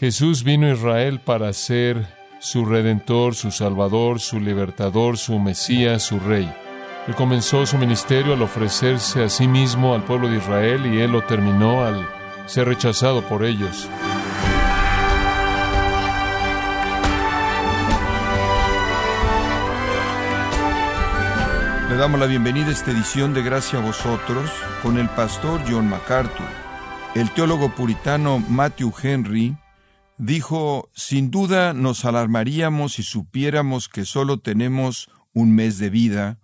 Jesús vino a Israel para ser su redentor, su salvador, su libertador, su Mesías, su rey. Él comenzó su ministerio al ofrecerse a sí mismo al pueblo de Israel y él lo terminó al ser rechazado por ellos. Le damos la bienvenida a esta edición de Gracia a vosotros con el pastor John MacArthur. El teólogo puritano Matthew Henry dijo, sin duda nos alarmaríamos si supiéramos que solo tenemos un mes de vida.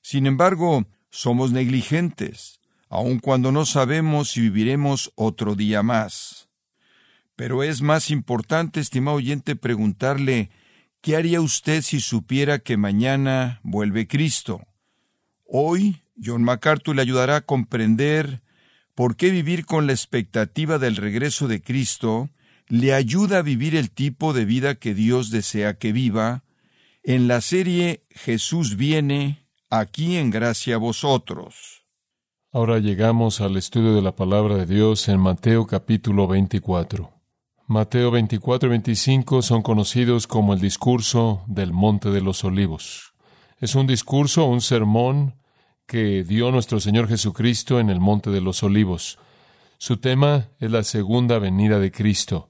Sin embargo, somos negligentes, aun cuando no sabemos si viviremos otro día más. Pero es más importante, estimado oyente, preguntarle, ¿qué haría usted si supiera que mañana vuelve Cristo? Hoy, John MacArthur le ayudará a comprender por qué vivir con la expectativa del regreso de Cristo le ayuda a vivir el tipo de vida que Dios desea que viva en la serie Jesús viene aquí en gracia a vosotros. Ahora llegamos al estudio de la palabra de Dios en Mateo capítulo 24. Mateo 24 y 25 son conocidos como el discurso del Monte de los Olivos. Es un discurso, un sermón que dio nuestro Señor Jesucristo en el Monte de los Olivos. Su tema es la segunda venida de Cristo.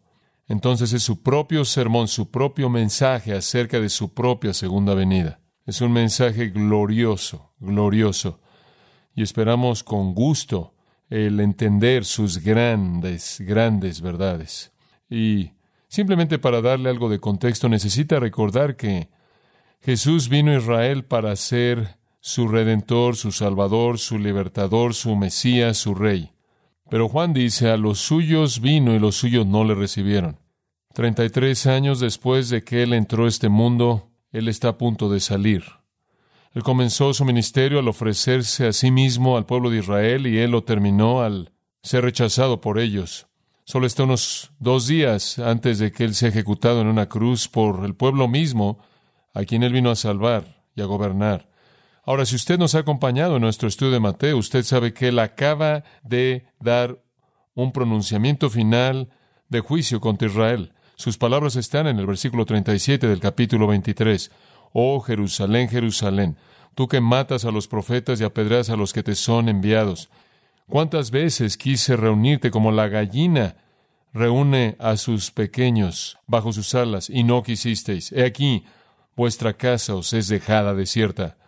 Entonces es su propio sermón, su propio mensaje acerca de su propia segunda venida. Es un mensaje glorioso, glorioso. Y esperamos con gusto el entender sus grandes, grandes verdades. Y simplemente para darle algo de contexto, necesita recordar que Jesús vino a Israel para ser su redentor, su salvador, su libertador, su Mesías, su rey. Pero Juan dice, a los suyos vino y los suyos no le recibieron. Treinta y tres años después de que él entró a este mundo, él está a punto de salir. Él comenzó su ministerio al ofrecerse a sí mismo al pueblo de Israel y él lo terminó al ser rechazado por ellos. Solo está unos dos días antes de que él sea ejecutado en una cruz por el pueblo mismo a quien él vino a salvar y a gobernar. Ahora, si usted nos ha acompañado en nuestro estudio de Mateo, usted sabe que él acaba de dar un pronunciamiento final de juicio contra Israel. Sus palabras están en el versículo 37 del capítulo 23. Oh Jerusalén, Jerusalén, tú que matas a los profetas y apedreas a los que te son enviados. ¿Cuántas veces quise reunirte como la gallina reúne a sus pequeños bajo sus alas y no quisisteis? He aquí, vuestra casa os es dejada desierta.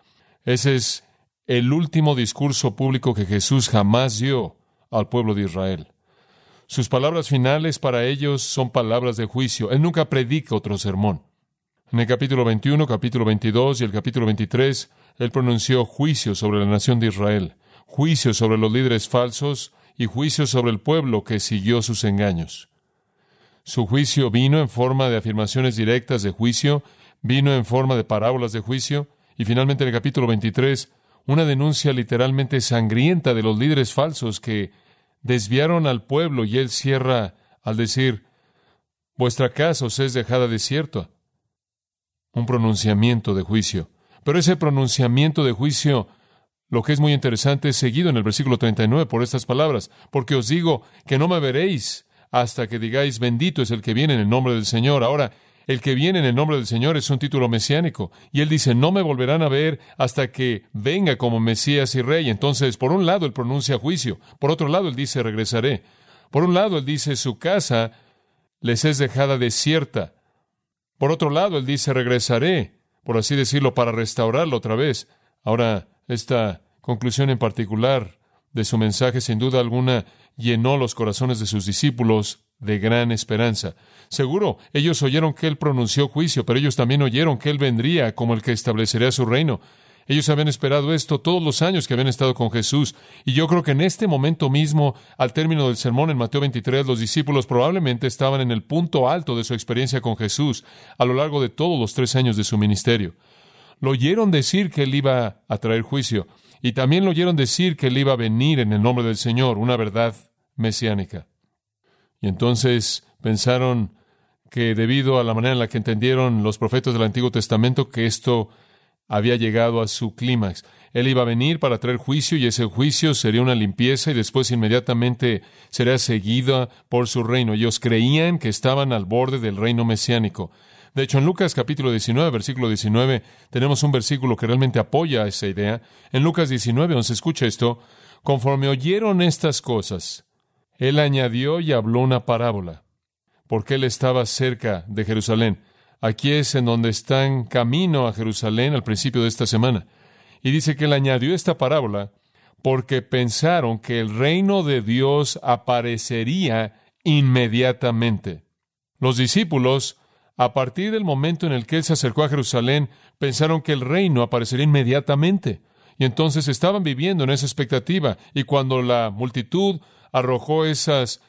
Ese es el último discurso público que Jesús jamás dio al pueblo de Israel. Sus palabras finales para ellos son palabras de juicio. Él nunca predica otro sermón. En el capítulo 21, capítulo 22 y el capítulo 23, él pronunció juicio sobre la nación de Israel, juicio sobre los líderes falsos y juicio sobre el pueblo que siguió sus engaños. Su juicio vino en forma de afirmaciones directas de juicio, vino en forma de parábolas de juicio, y finalmente en el capítulo 23, una denuncia literalmente sangrienta de los líderes falsos que desviaron al pueblo y él cierra al decir, vuestra casa os es dejada desierta. Un pronunciamiento de juicio. Pero ese pronunciamiento de juicio, lo que es muy interesante, es seguido en el versículo 39 por estas palabras, porque os digo que no me veréis hasta que digáis, bendito es el que viene en el nombre del Señor. Ahora, el que viene en el nombre del Señor es un título mesiánico. Y él dice, no me volverán a ver hasta que venga como Mesías y Rey. Entonces, por un lado, él pronuncia juicio. Por otro lado, él dice, regresaré. Por un lado, él dice, su casa les es dejada desierta. Por otro lado, él dice, regresaré, por así decirlo, para restaurarlo otra vez. Ahora, esta conclusión en particular de su mensaje, sin duda alguna, llenó los corazones de sus discípulos de gran esperanza. Seguro, ellos oyeron que Él pronunció juicio, pero ellos también oyeron que Él vendría como el que establecería su reino. Ellos habían esperado esto todos los años que habían estado con Jesús. Y yo creo que en este momento mismo, al término del sermón en Mateo 23, los discípulos probablemente estaban en el punto alto de su experiencia con Jesús a lo largo de todos los tres años de su ministerio. Lo oyeron decir que Él iba a traer juicio. Y también lo oyeron decir que Él iba a venir en el nombre del Señor, una verdad mesiánica. Y entonces pensaron que debido a la manera en la que entendieron los profetas del Antiguo Testamento que esto había llegado a su clímax. Él iba a venir para traer juicio y ese juicio sería una limpieza y después inmediatamente sería seguida por su reino. Ellos creían que estaban al borde del reino mesiánico. De hecho, en Lucas capítulo 19, versículo 19, tenemos un versículo que realmente apoya esa idea. En Lucas 19, donde se escucha esto, conforme oyeron estas cosas, él añadió y habló una parábola, porque él estaba cerca de Jerusalén. Aquí es en donde están camino a Jerusalén al principio de esta semana. Y dice que él añadió esta parábola porque pensaron que el reino de Dios aparecería inmediatamente. Los discípulos, a partir del momento en el que él se acercó a Jerusalén, pensaron que el reino aparecería inmediatamente. Y entonces estaban viviendo en esa expectativa. Y cuando la multitud arrojó esas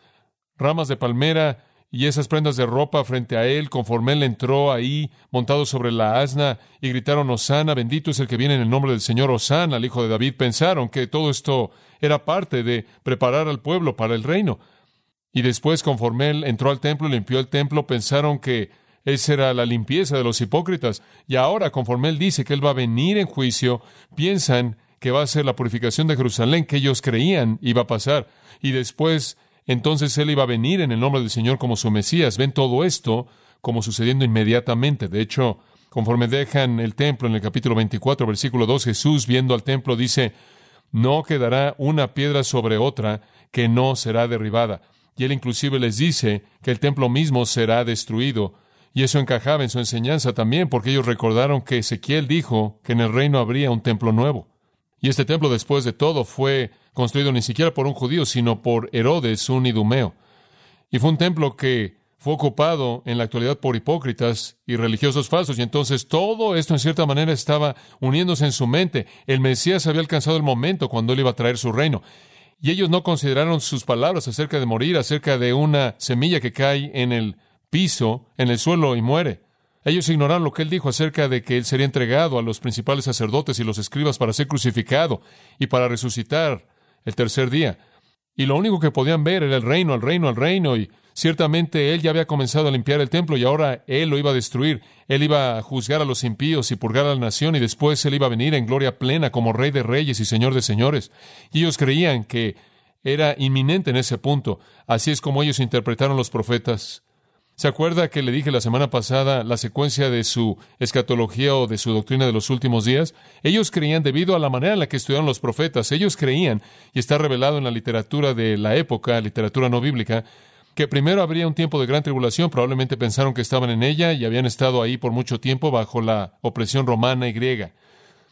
ramas de palmera y esas prendas de ropa frente a él, conforme él entró ahí, montado sobre la asna, y gritaron, Osana, bendito es el que viene en el nombre del Señor, Osana, al hijo de David, pensaron que todo esto era parte de preparar al pueblo para el reino. Y después, conforme él entró al templo, limpió el templo, pensaron que esa era la limpieza de los hipócritas. Y ahora, conforme él dice que él va a venir en juicio, piensan que va a ser la purificación de Jerusalén que ellos creían iba a pasar. Y después entonces él iba a venir en el nombre del Señor como su Mesías. Ven todo esto como sucediendo inmediatamente. De hecho, conforme dejan el templo en el capítulo 24, versículo 2, Jesús viendo al templo dice, no quedará una piedra sobre otra que no será derribada. Y él inclusive les dice que el templo mismo será destruido. Y eso encajaba en su enseñanza también, porque ellos recordaron que Ezequiel dijo que en el reino habría un templo nuevo. Y este templo, después de todo, fue construido ni siquiera por un judío, sino por Herodes, un idumeo. Y fue un templo que fue ocupado en la actualidad por hipócritas y religiosos falsos. Y entonces todo esto en cierta manera estaba uniéndose en su mente. El Mesías había alcanzado el momento cuando él iba a traer su reino. Y ellos no consideraron sus palabras acerca de morir, acerca de una semilla que cae en el piso, en el suelo y muere. Ellos ignoraron lo que él dijo acerca de que él sería entregado a los principales sacerdotes y los escribas para ser crucificado y para resucitar el tercer día. Y lo único que podían ver era el reino, el reino, el reino. Y ciertamente él ya había comenzado a limpiar el templo y ahora él lo iba a destruir. Él iba a juzgar a los impíos y purgar a la nación y después él iba a venir en gloria plena como rey de reyes y señor de señores. Y ellos creían que era inminente en ese punto. Así es como ellos interpretaron los profetas. ¿Se acuerda que le dije la semana pasada la secuencia de su escatología o de su doctrina de los últimos días? Ellos creían, debido a la manera en la que estudiaron los profetas, ellos creían, y está revelado en la literatura de la época, literatura no bíblica, que primero habría un tiempo de gran tribulación, probablemente pensaron que estaban en ella y habían estado ahí por mucho tiempo bajo la opresión romana y griega.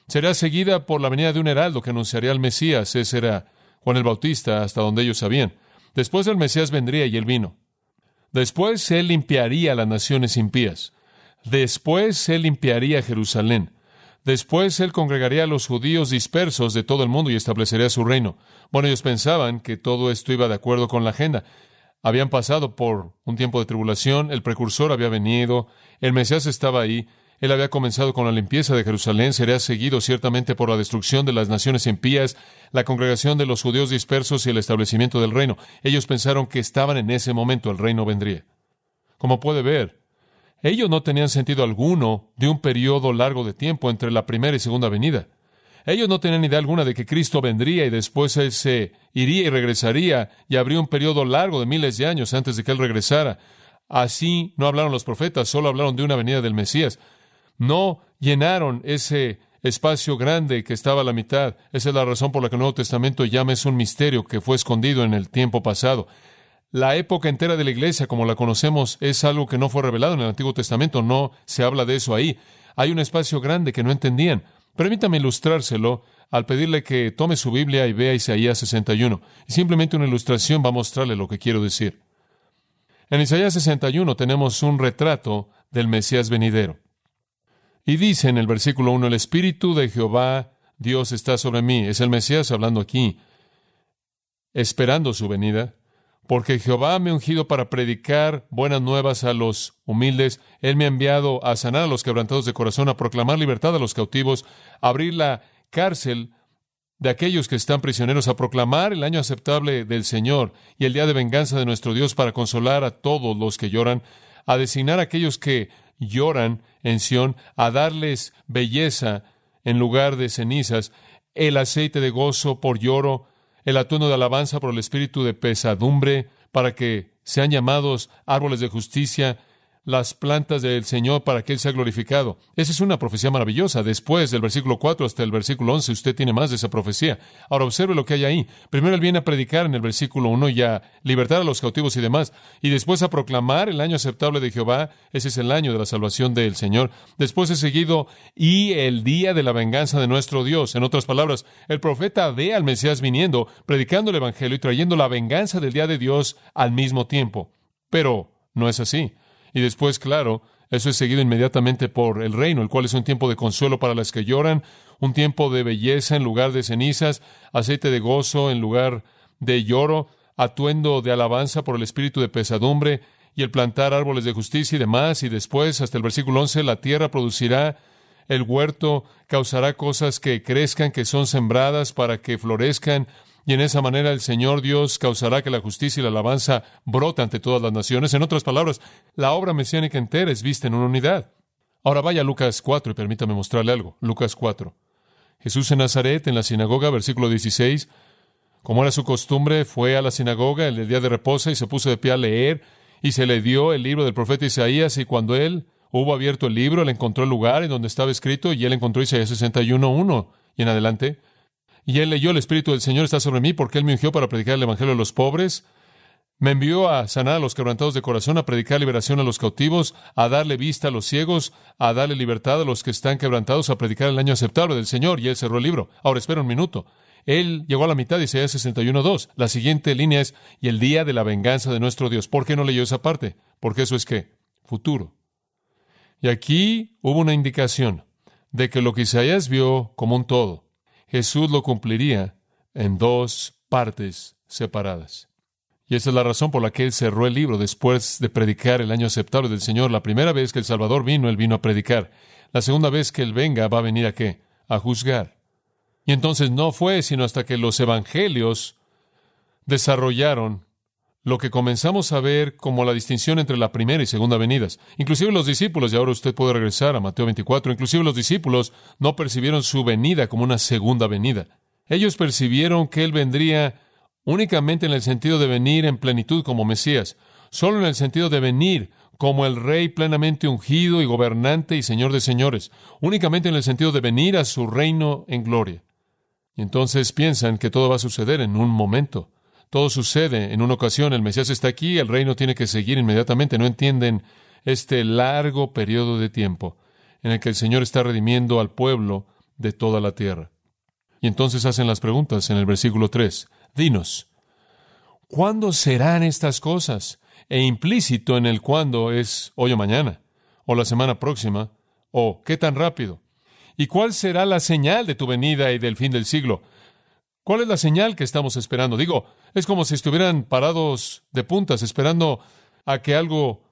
Será seguida por la venida de un heraldo que anunciaría al Mesías, ese era Juan el Bautista, hasta donde ellos sabían. Después el Mesías vendría y él vino. Después él limpiaría las naciones impías. Después él limpiaría Jerusalén. Después él congregaría a los judíos dispersos de todo el mundo y establecería su reino. Bueno, ellos pensaban que todo esto iba de acuerdo con la agenda. Habían pasado por un tiempo de tribulación, el precursor había venido, el Mesías estaba ahí, él había comenzado con la limpieza de Jerusalén, sería seguido ciertamente por la destrucción de las naciones impías, la congregación de los judíos dispersos y el establecimiento del reino. Ellos pensaron que estaban en ese momento, el reino vendría. Como puede ver, ellos no tenían sentido alguno de un periodo largo de tiempo entre la primera y segunda venida. Ellos no tenían idea alguna de que Cristo vendría y después Él se iría y regresaría y habría un periodo largo de miles de años antes de que Él regresara. Así no hablaron los profetas, solo hablaron de una venida del Mesías no llenaron ese espacio grande que estaba a la mitad. Esa es la razón por la que el Nuevo Testamento llama es un misterio que fue escondido en el tiempo pasado. La época entera de la iglesia, como la conocemos, es algo que no fue revelado en el Antiguo Testamento, no se habla de eso ahí. Hay un espacio grande que no entendían. Permítame ilustrárselo al pedirle que tome su Biblia y vea Isaías 61. Y simplemente una ilustración va a mostrarle lo que quiero decir. En Isaías 61 tenemos un retrato del Mesías venidero. Y dice en el versículo 1, el Espíritu de Jehová, Dios está sobre mí. Es el Mesías hablando aquí, esperando su venida, porque Jehová me ha ungido para predicar buenas nuevas a los humildes. Él me ha enviado a sanar a los quebrantados de corazón, a proclamar libertad a los cautivos, a abrir la cárcel de aquellos que están prisioneros, a proclamar el año aceptable del Señor y el día de venganza de nuestro Dios para consolar a todos los que lloran, a designar a aquellos que lloran en Sión, a darles belleza en lugar de cenizas, el aceite de gozo por lloro, el atuendo de alabanza por el espíritu de pesadumbre, para que sean llamados árboles de justicia, las plantas del Señor para que Él sea glorificado. Esa es una profecía maravillosa. Después del versículo 4 hasta el versículo 11, usted tiene más de esa profecía. Ahora observe lo que hay ahí. Primero Él viene a predicar en el versículo 1 y a libertar a los cautivos y demás. Y después a proclamar el año aceptable de Jehová. Ese es el año de la salvación del Señor. Después es seguido y el día de la venganza de nuestro Dios. En otras palabras, el profeta ve al Mesías viniendo, predicando el Evangelio y trayendo la venganza del día de Dios al mismo tiempo. Pero no es así. Y después, claro, eso es seguido inmediatamente por el reino, el cual es un tiempo de consuelo para las que lloran, un tiempo de belleza en lugar de cenizas, aceite de gozo en lugar de lloro, atuendo de alabanza por el espíritu de pesadumbre, y el plantar árboles de justicia y demás, y después, hasta el versículo 11, la tierra producirá el huerto, causará cosas que crezcan, que son sembradas para que florezcan, y en esa manera el Señor Dios causará que la justicia y la alabanza brote ante todas las naciones. En otras palabras, la obra mesiánica entera es vista en una unidad. Ahora vaya a Lucas 4 y permítame mostrarle algo. Lucas 4. Jesús en Nazaret, en la sinagoga, versículo 16. Como era su costumbre, fue a la sinagoga el día de reposo y se puso de pie a leer, y se le dio el libro del profeta Isaías, y cuando él hubo abierto el libro, él encontró el lugar en donde estaba escrito, y él encontró Isaías 61.1 y en adelante. Y él leyó, el Espíritu del Señor está sobre mí porque él me ungió para predicar el Evangelio a los pobres. Me envió a sanar a los quebrantados de corazón, a predicar liberación a los cautivos, a darle vista a los ciegos, a darle libertad a los que están quebrantados, a predicar el año aceptable del Señor. Y él cerró el libro. Ahora espera un minuto. Él llegó a la mitad de Isaías 61.2. La siguiente línea es, y el día de la venganza de nuestro Dios. ¿Por qué no leyó esa parte? Porque eso es qué? Futuro. Y aquí hubo una indicación de que lo que Isaías vio como un todo, Jesús lo cumpliría en dos partes separadas. Y esa es la razón por la que él cerró el libro después de predicar el año aceptable del Señor. La primera vez que el Salvador vino, él vino a predicar. La segunda vez que él venga, va a venir a qué? A juzgar. Y entonces no fue sino hasta que los evangelios desarrollaron lo que comenzamos a ver como la distinción entre la primera y segunda venidas. Inclusive los discípulos, y ahora usted puede regresar a Mateo 24, inclusive los discípulos no percibieron su venida como una segunda venida. Ellos percibieron que Él vendría únicamente en el sentido de venir en plenitud como Mesías, solo en el sentido de venir como el Rey plenamente ungido y gobernante y Señor de señores, únicamente en el sentido de venir a su reino en gloria. Y entonces piensan que todo va a suceder en un momento. Todo sucede en una ocasión, el Mesías está aquí, el reino tiene que seguir inmediatamente. No entienden este largo periodo de tiempo en el que el Señor está redimiendo al pueblo de toda la tierra. Y entonces hacen las preguntas en el versículo 3. Dinos, ¿cuándo serán estas cosas? E implícito en el cuándo es hoy o mañana, o la semana próxima, o qué tan rápido. ¿Y cuál será la señal de tu venida y del fin del siglo? ¿Cuál es la señal que estamos esperando? Digo, es como si estuvieran parados de puntas esperando a que algo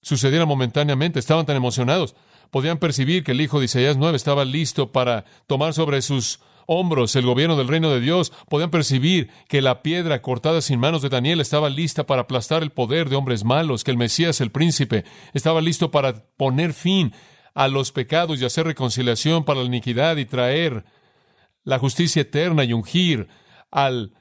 sucediera momentáneamente. Estaban tan emocionados. Podían percibir que el hijo de Isaías 9 estaba listo para tomar sobre sus hombros el gobierno del reino de Dios. Podían percibir que la piedra cortada sin manos de Daniel estaba lista para aplastar el poder de hombres malos, que el Mesías, el príncipe, estaba listo para poner fin a los pecados y hacer reconciliación para la iniquidad y traer la justicia eterna y ungir al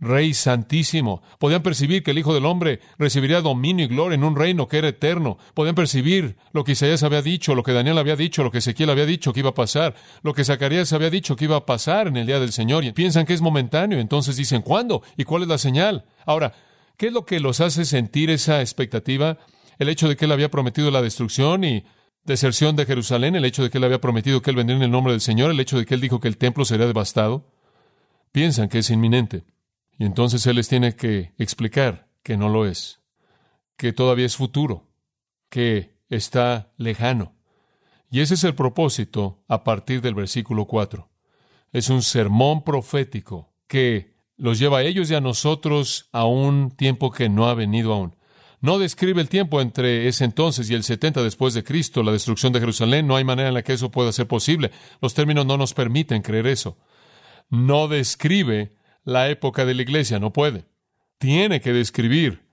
Rey Santísimo. Podían percibir que el Hijo del Hombre recibiría dominio y gloria en un reino que era eterno. Podían percibir lo que Isaías había dicho, lo que Daniel había dicho, lo que Ezequiel había dicho que iba a pasar, lo que Zacarías había dicho que iba a pasar en el día del Señor. Y piensan que es momentáneo. Entonces dicen, ¿cuándo? ¿Y cuál es la señal? Ahora, ¿qué es lo que los hace sentir esa expectativa? El hecho de que él había prometido la destrucción y deserción de Jerusalén, el hecho de que él había prometido que él vendría en el nombre del Señor, el hecho de que él dijo que el templo sería devastado, piensan que es inminente. Y entonces él les tiene que explicar que no lo es, que todavía es futuro, que está lejano. Y ese es el propósito a partir del versículo 4. Es un sermón profético que los lleva a ellos y a nosotros a un tiempo que no ha venido aún. No describe el tiempo entre ese entonces y el 70 después de Cristo, la destrucción de Jerusalén. No hay manera en la que eso pueda ser posible. Los términos no nos permiten creer eso. No describe la época de la iglesia, no puede. Tiene que describir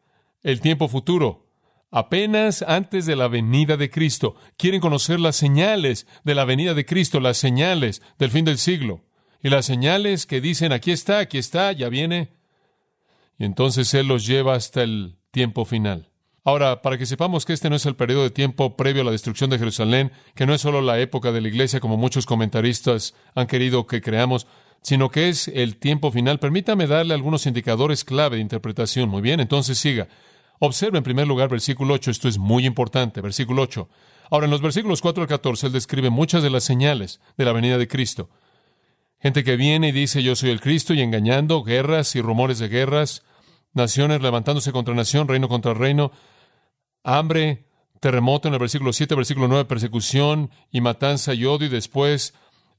el tiempo futuro, apenas antes de la venida de Cristo. Quieren conocer las señales de la venida de Cristo, las señales del fin del siglo. Y las señales que dicen, aquí está, aquí está, ya viene. Y entonces Él los lleva hasta el tiempo final. Ahora, para que sepamos que este no es el periodo de tiempo previo a la destrucción de Jerusalén, que no es solo la época de la iglesia como muchos comentaristas han querido que creamos, sino que es el tiempo final, permítame darle algunos indicadores clave de interpretación. Muy bien, entonces siga. Observe en primer lugar versículo 8, esto es muy importante, versículo 8. Ahora, en los versículos 4 al 14, él describe muchas de las señales de la venida de Cristo. Gente que viene y dice yo soy el Cristo y engañando, guerras y rumores de guerras, naciones levantándose contra nación, reino contra reino, hambre, terremoto en el versículo 7, versículo 9, persecución y matanza y odio, y después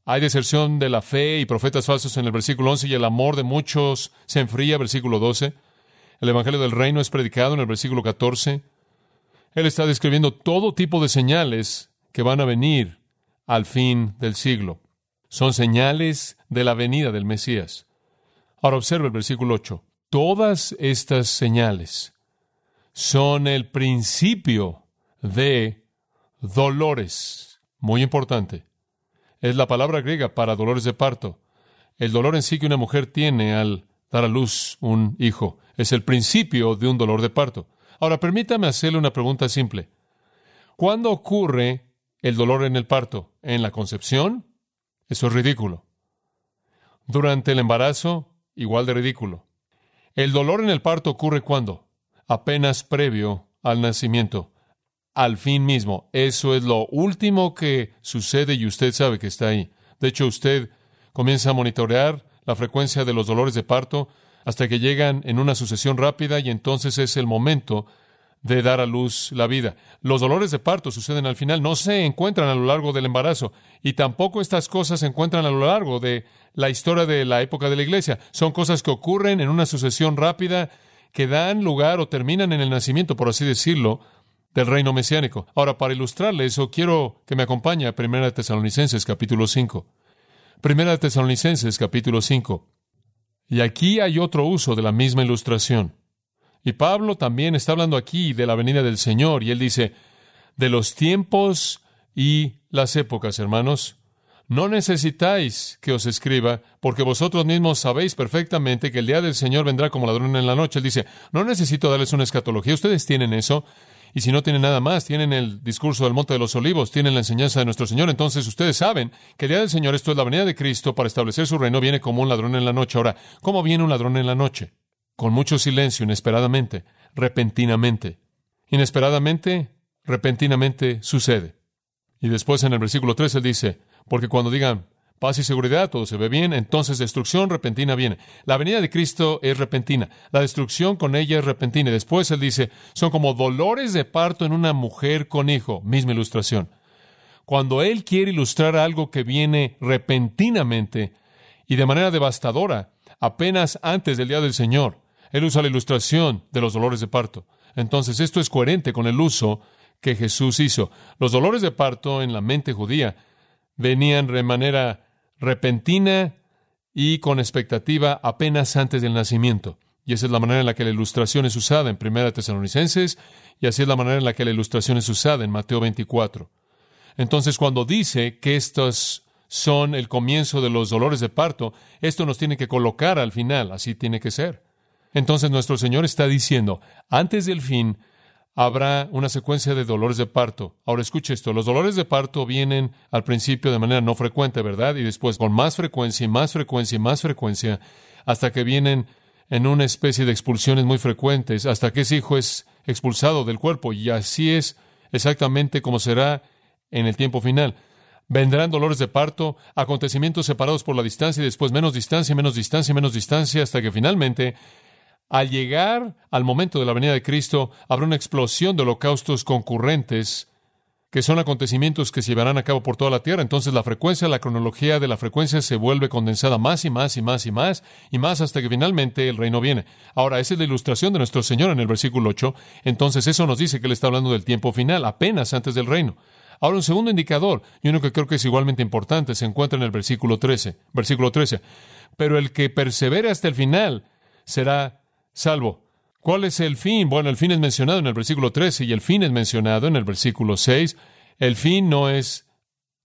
hay deserción de la fe y profetas falsos en el versículo 11, y el amor de muchos se enfría, versículo 12. El Evangelio del Reino es predicado en el versículo 14. Él está describiendo todo tipo de señales que van a venir al fin del siglo. Son señales de la venida del Mesías. Ahora observe el versículo 8. Todas estas señales son el principio de dolores. Muy importante. Es la palabra griega para dolores de parto. El dolor en sí que una mujer tiene al dar a luz un hijo es el principio de un dolor de parto. Ahora, permítame hacerle una pregunta simple. ¿Cuándo ocurre el dolor en el parto? ¿En la concepción? Eso es ridículo. Durante el embarazo, igual de ridículo. El dolor en el parto ocurre cuando? Apenas previo al nacimiento, al fin mismo. Eso es lo último que sucede y usted sabe que está ahí. De hecho, usted comienza a monitorear la frecuencia de los dolores de parto hasta que llegan en una sucesión rápida y entonces es el momento de dar a luz la vida. Los dolores de parto suceden al final, no se encuentran a lo largo del embarazo y tampoco estas cosas se encuentran a lo largo de la historia de la época de la iglesia. Son cosas que ocurren en una sucesión rápida que dan lugar o terminan en el nacimiento, por así decirlo, del reino mesiánico. Ahora, para ilustrarle eso, quiero que me acompañe a Primera Tesalonicenses capítulo 5. Primera Tesalonicenses capítulo 5. Y aquí hay otro uso de la misma ilustración. Y Pablo también está hablando aquí de la venida del Señor, y él dice, de los tiempos y las épocas, hermanos, no necesitáis que os escriba, porque vosotros mismos sabéis perfectamente que el día del Señor vendrá como ladrón en la noche. Él dice, no necesito darles una escatología, ustedes tienen eso, y si no tienen nada más, tienen el discurso del Monte de los Olivos, tienen la enseñanza de nuestro Señor. Entonces ustedes saben que el día del Señor, esto es la venida de Cristo para establecer su reino, viene como un ladrón en la noche. Ahora, ¿cómo viene un ladrón en la noche? Con mucho silencio, inesperadamente, repentinamente. Inesperadamente, repentinamente sucede. Y después en el versículo 3 él dice, porque cuando digan, paz y seguridad, todo se ve bien, entonces destrucción repentina viene. La venida de Cristo es repentina, la destrucción con ella es repentina. Y después él dice, son como dolores de parto en una mujer con hijo, misma ilustración. Cuando él quiere ilustrar algo que viene repentinamente y de manera devastadora, apenas antes del día del Señor, él usa la ilustración de los dolores de parto. Entonces esto es coherente con el uso que Jesús hizo. Los dolores de parto en la mente judía venían de manera repentina y con expectativa apenas antes del nacimiento. Y esa es la manera en la que la ilustración es usada en Primera Tesalonicenses y así es la manera en la que la ilustración es usada en Mateo 24. Entonces, cuando dice que estos son el comienzo de los dolores de parto, esto nos tiene que colocar al final, así tiene que ser. Entonces nuestro Señor está diciendo, antes del fin habrá una secuencia de dolores de parto. Ahora escuche esto, los dolores de parto vienen al principio de manera no frecuente, ¿verdad? Y después con más frecuencia y más frecuencia y más frecuencia, hasta que vienen en una especie de expulsiones muy frecuentes, hasta que ese hijo es expulsado del cuerpo. Y así es exactamente como será en el tiempo final. Vendrán dolores de parto, acontecimientos separados por la distancia y después menos distancia, menos distancia, menos distancia, hasta que finalmente al llegar al momento de la venida de Cristo, habrá una explosión de holocaustos concurrentes, que son acontecimientos que se llevarán a cabo por toda la tierra. Entonces la frecuencia, la cronología de la frecuencia se vuelve condensada más y más y más y más y más hasta que finalmente el reino viene. Ahora, esa es la ilustración de nuestro Señor en el versículo 8. Entonces eso nos dice que Él está hablando del tiempo final, apenas antes del reino. Ahora, un segundo indicador, y uno que creo que es igualmente importante, se encuentra en el versículo 13. Versículo 13. Pero el que persevere hasta el final será salvo. ¿Cuál es el fin? Bueno, el fin es mencionado en el versículo 13 y el fin es mencionado en el versículo 6. El fin no es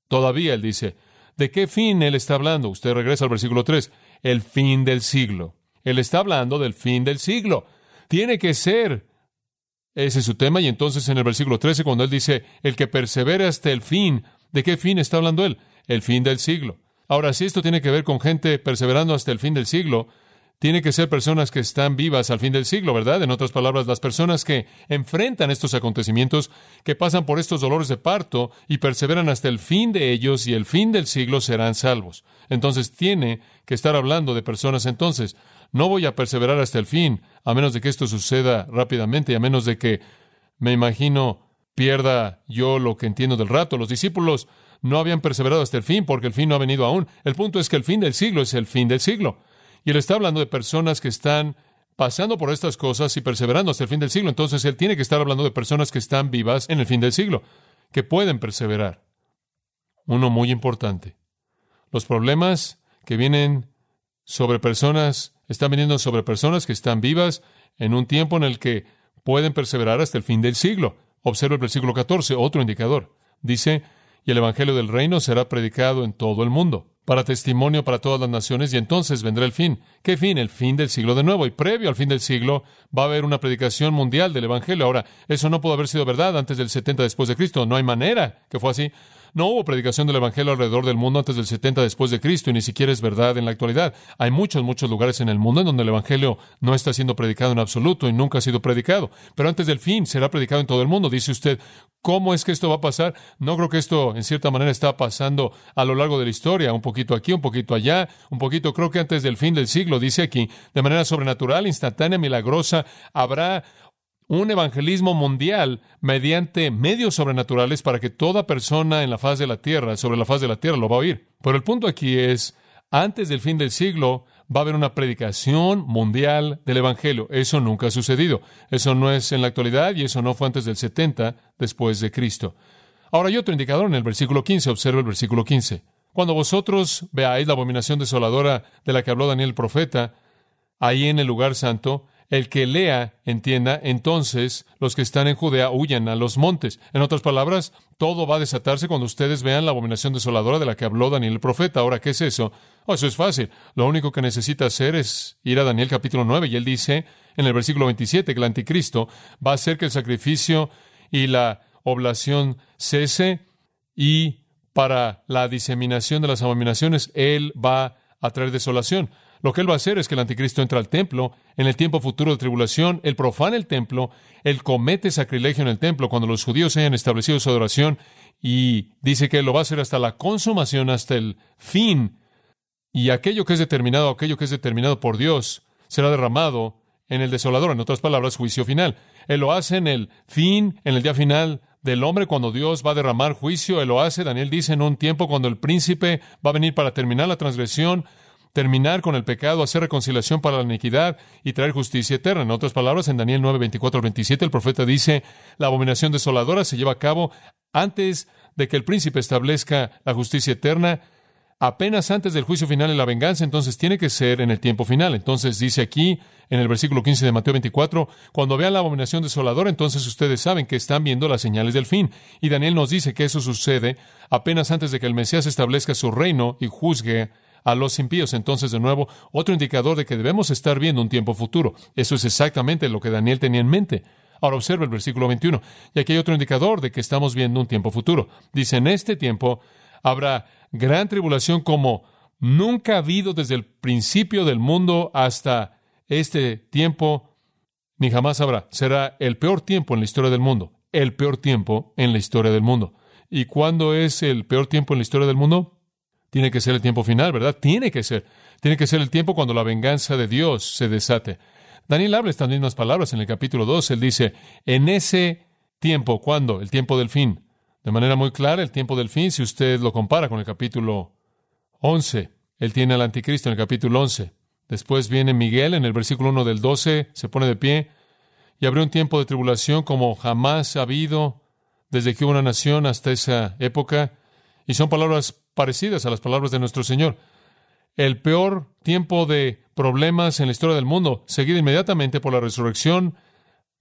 todavía, él dice, ¿De qué fin él está hablando? Usted regresa al versículo 3. El fin del siglo. Él está hablando del fin del siglo. Tiene que ser. Ese es su tema. Y entonces en el versículo 13, cuando él dice, el que persevere hasta el fin, ¿de qué fin está hablando él? El fin del siglo. Ahora, si esto tiene que ver con gente perseverando hasta el fin del siglo, tiene que ser personas que están vivas al fin del siglo, ¿verdad? En otras palabras, las personas que enfrentan estos acontecimientos, que pasan por estos dolores de parto y perseveran hasta el fin de ellos y el fin del siglo serán salvos. Entonces tiene que estar hablando de personas entonces. No voy a perseverar hasta el fin, a menos de que esto suceda rápidamente y a menos de que, me imagino, pierda yo lo que entiendo del rato. Los discípulos no habían perseverado hasta el fin porque el fin no ha venido aún. El punto es que el fin del siglo es el fin del siglo. Y él está hablando de personas que están pasando por estas cosas y perseverando hasta el fin del siglo. Entonces él tiene que estar hablando de personas que están vivas en el fin del siglo, que pueden perseverar. Uno muy importante. Los problemas que vienen sobre personas están viniendo sobre personas que están vivas en un tiempo en el que pueden perseverar hasta el fin del siglo. Observa el versículo 14, otro indicador. Dice, y el Evangelio del Reino será predicado en todo el mundo para testimonio para todas las naciones, y entonces vendrá el fin. ¿Qué fin? El fin del siglo de nuevo. Y previo al fin del siglo va a haber una predicación mundial del Evangelio. Ahora, eso no pudo haber sido verdad antes del 70 después de Cristo. No hay manera que fue así. No hubo predicación del Evangelio alrededor del mundo antes del 70 después de Cristo y ni siquiera es verdad en la actualidad. Hay muchos, muchos lugares en el mundo en donde el Evangelio no está siendo predicado en absoluto y nunca ha sido predicado. Pero antes del fin será predicado en todo el mundo. Dice usted, ¿cómo es que esto va a pasar? No creo que esto en cierta manera está pasando a lo largo de la historia, un poquito aquí, un poquito allá, un poquito creo que antes del fin del siglo, dice aquí, de manera sobrenatural, instantánea, milagrosa, habrá un evangelismo mundial mediante medios sobrenaturales para que toda persona en la faz de la tierra, sobre la faz de la tierra, lo va a oír. Pero el punto aquí es, antes del fin del siglo va a haber una predicación mundial del Evangelio. Eso nunca ha sucedido. Eso no es en la actualidad y eso no fue antes del 70 después de Cristo. Ahora hay otro indicador en el versículo 15. Observa el versículo 15. Cuando vosotros veáis la abominación desoladora de la que habló Daniel el profeta, ahí en el lugar santo, el que lea entienda, entonces los que están en Judea huyan a los montes. En otras palabras, todo va a desatarse cuando ustedes vean la abominación desoladora de la que habló Daniel el profeta. Ahora, ¿qué es eso? Oh, eso es fácil. Lo único que necesita hacer es ir a Daniel capítulo 9 y él dice en el versículo 27 que el anticristo va a hacer que el sacrificio y la oblación cese y para la diseminación de las abominaciones él va a traer desolación. Lo que él va a hacer es que el anticristo entra al templo en el tiempo futuro de tribulación, él profana el templo, él comete sacrilegio en el templo cuando los judíos hayan establecido su adoración y dice que él lo va a hacer hasta la consumación, hasta el fin. Y aquello que es determinado, aquello que es determinado por Dios, será derramado en el desolador, en otras palabras, juicio final. Él lo hace en el fin, en el día final del hombre cuando Dios va a derramar juicio, él lo hace, Daniel dice, en un tiempo cuando el príncipe va a venir para terminar la transgresión, terminar con el pecado, hacer reconciliación para la iniquidad y traer justicia eterna. En otras palabras, en Daniel 9, 24 27, el profeta dice, la abominación desoladora se lleva a cabo antes de que el príncipe establezca la justicia eterna, apenas antes del juicio final y la venganza, entonces tiene que ser en el tiempo final. Entonces dice aquí, en el versículo 15 de Mateo 24, cuando vean la abominación desoladora, entonces ustedes saben que están viendo las señales del fin. Y Daniel nos dice que eso sucede apenas antes de que el Mesías establezca su reino y juzgue a los impíos. Entonces, de nuevo, otro indicador de que debemos estar viendo un tiempo futuro. Eso es exactamente lo que Daniel tenía en mente. Ahora observa el versículo 21. Y aquí hay otro indicador de que estamos viendo un tiempo futuro. Dice, en este tiempo habrá gran tribulación como nunca ha habido desde el principio del mundo hasta este tiempo, ni jamás habrá. Será el peor tiempo en la historia del mundo. El peor tiempo en la historia del mundo. ¿Y cuándo es el peor tiempo en la historia del mundo? Tiene que ser el tiempo final, ¿verdad? Tiene que ser. Tiene que ser el tiempo cuando la venganza de Dios se desate. Daniel habla estas mismas palabras en el capítulo 2. Él dice, en ese tiempo, ¿cuándo? El tiempo del fin. De manera muy clara, el tiempo del fin, si usted lo compara con el capítulo 11, él tiene al anticristo en el capítulo 11. Después viene Miguel en el versículo 1 del 12, se pone de pie y abrió un tiempo de tribulación como jamás ha habido desde que hubo una nación hasta esa época. Y son palabras parecidas a las palabras de nuestro Señor. El peor tiempo de problemas en la historia del mundo, seguido inmediatamente por la resurrección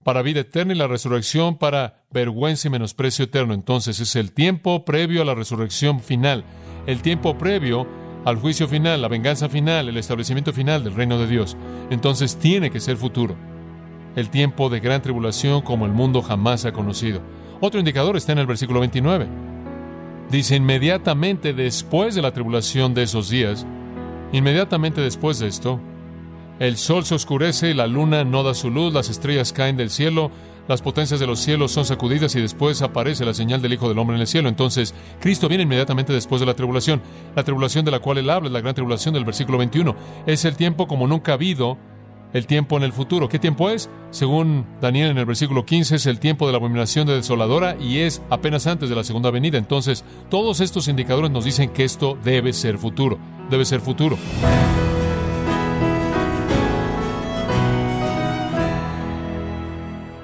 para vida eterna y la resurrección para vergüenza y menosprecio eterno. Entonces es el tiempo previo a la resurrección final. el tiempo previo al juicio final, la venganza final, el establecimiento final del reino de Dios. Entonces tiene que ser futuro. El tiempo de gran tribulación como el mundo jamás ha conocido. Otro indicador está en el versículo 29. Dice, inmediatamente después de la tribulación de esos días, inmediatamente después de esto, el sol se oscurece y la luna no da su luz, las estrellas caen del cielo, las potencias de los cielos son sacudidas y después aparece la señal del Hijo del Hombre en el cielo. Entonces, Cristo viene inmediatamente después de la tribulación. La tribulación de la cual él habla es la gran tribulación del versículo 21. Es el tiempo como nunca ha habido el tiempo en el futuro. ¿Qué tiempo es? Según Daniel en el versículo 15, es el tiempo de la abominación de desoladora y es apenas antes de la segunda venida. Entonces, todos estos indicadores nos dicen que esto debe ser futuro. Debe ser futuro.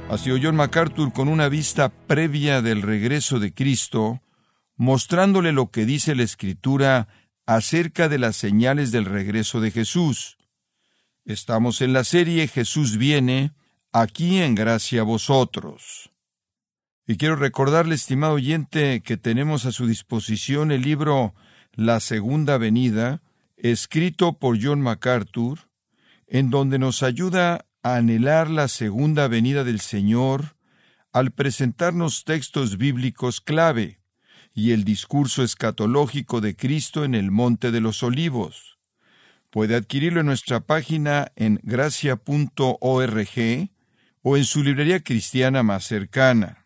Así John MacArthur con una vista previa del regreso de Cristo, mostrándole lo que dice la Escritura acerca de las señales del regreso de Jesús. Estamos en la serie Jesús viene, aquí en gracia a vosotros. Y quiero recordarle, estimado oyente, que tenemos a su disposición el libro La Segunda Venida, escrito por John MacArthur, en donde nos ayuda anhelar la segunda venida del Señor al presentarnos textos bíblicos clave y el discurso escatológico de Cristo en el Monte de los Olivos. Puede adquirirlo en nuestra página en gracia.org o en su librería cristiana más cercana.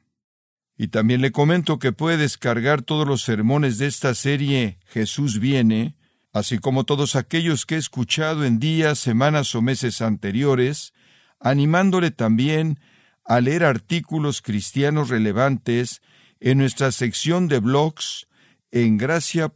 Y también le comento que puede descargar todos los sermones de esta serie Jesús viene, así como todos aquellos que he escuchado en días, semanas o meses anteriores, animándole también a leer artículos cristianos relevantes en nuestra sección de blogs en gracia.org.